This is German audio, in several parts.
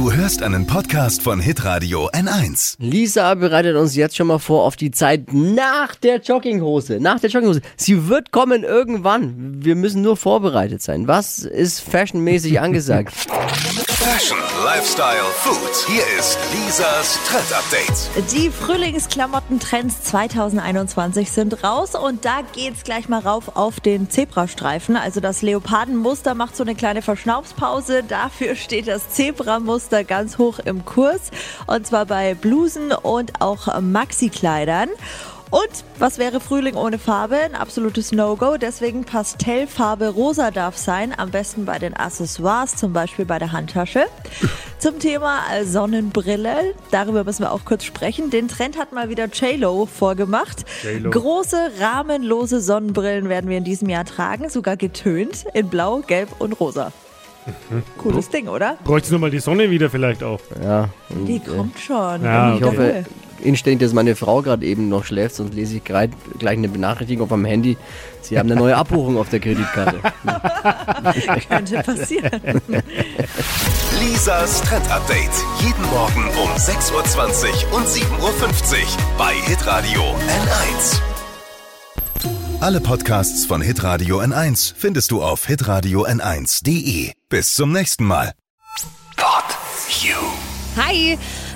Du hörst einen Podcast von Hitradio N1. Lisa bereitet uns jetzt schon mal vor auf die Zeit nach der Jogginghose. Nach der Jogginghose. Sie wird kommen irgendwann. Wir müssen nur vorbereitet sein. Was ist fashionmäßig angesagt? Fashion, Lifestyle, Food. Hier ist Lisas Trend Update. Die Frühlingsklamotten-Trends 2021 sind raus und da geht's gleich mal rauf auf den Zebrastreifen. Also das Leopardenmuster macht so eine kleine Verschnaufspause. Dafür steht das Zebramuster ganz hoch im Kurs und zwar bei Blusen und auch Maxi-Kleidern. Und was wäre Frühling ohne Farbe? Ein absolutes No-Go. Deswegen Pastellfarbe rosa darf sein. Am besten bei den Accessoires, zum Beispiel bei der Handtasche. Zum Thema Sonnenbrille. Darüber müssen wir auch kurz sprechen. Den Trend hat mal wieder JLo vorgemacht. Große, rahmenlose Sonnenbrillen werden wir in diesem Jahr tragen. Sogar getönt in Blau, Gelb und Rosa. Cooles Ding, oder? Bräuchte nur mal die Sonne wieder vielleicht auch. Ja. Die äh, kommt schon. Ja, ich hoffe inständig, dass meine Frau gerade eben noch schläft, sonst lese ich grad, gleich eine Benachrichtigung auf meinem Handy. Sie haben eine neue Abbuchung auf der Kreditkarte. Könnte passieren. Lisas Trend Update. Jeden Morgen um 6.20 Uhr und 7.50 Uhr bei Hitradio N1. Alle Podcasts von Hitradio N1 findest du auf hitradio n1.de. Bis zum nächsten Mal. Pod You. Hi,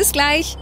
Bis gleich.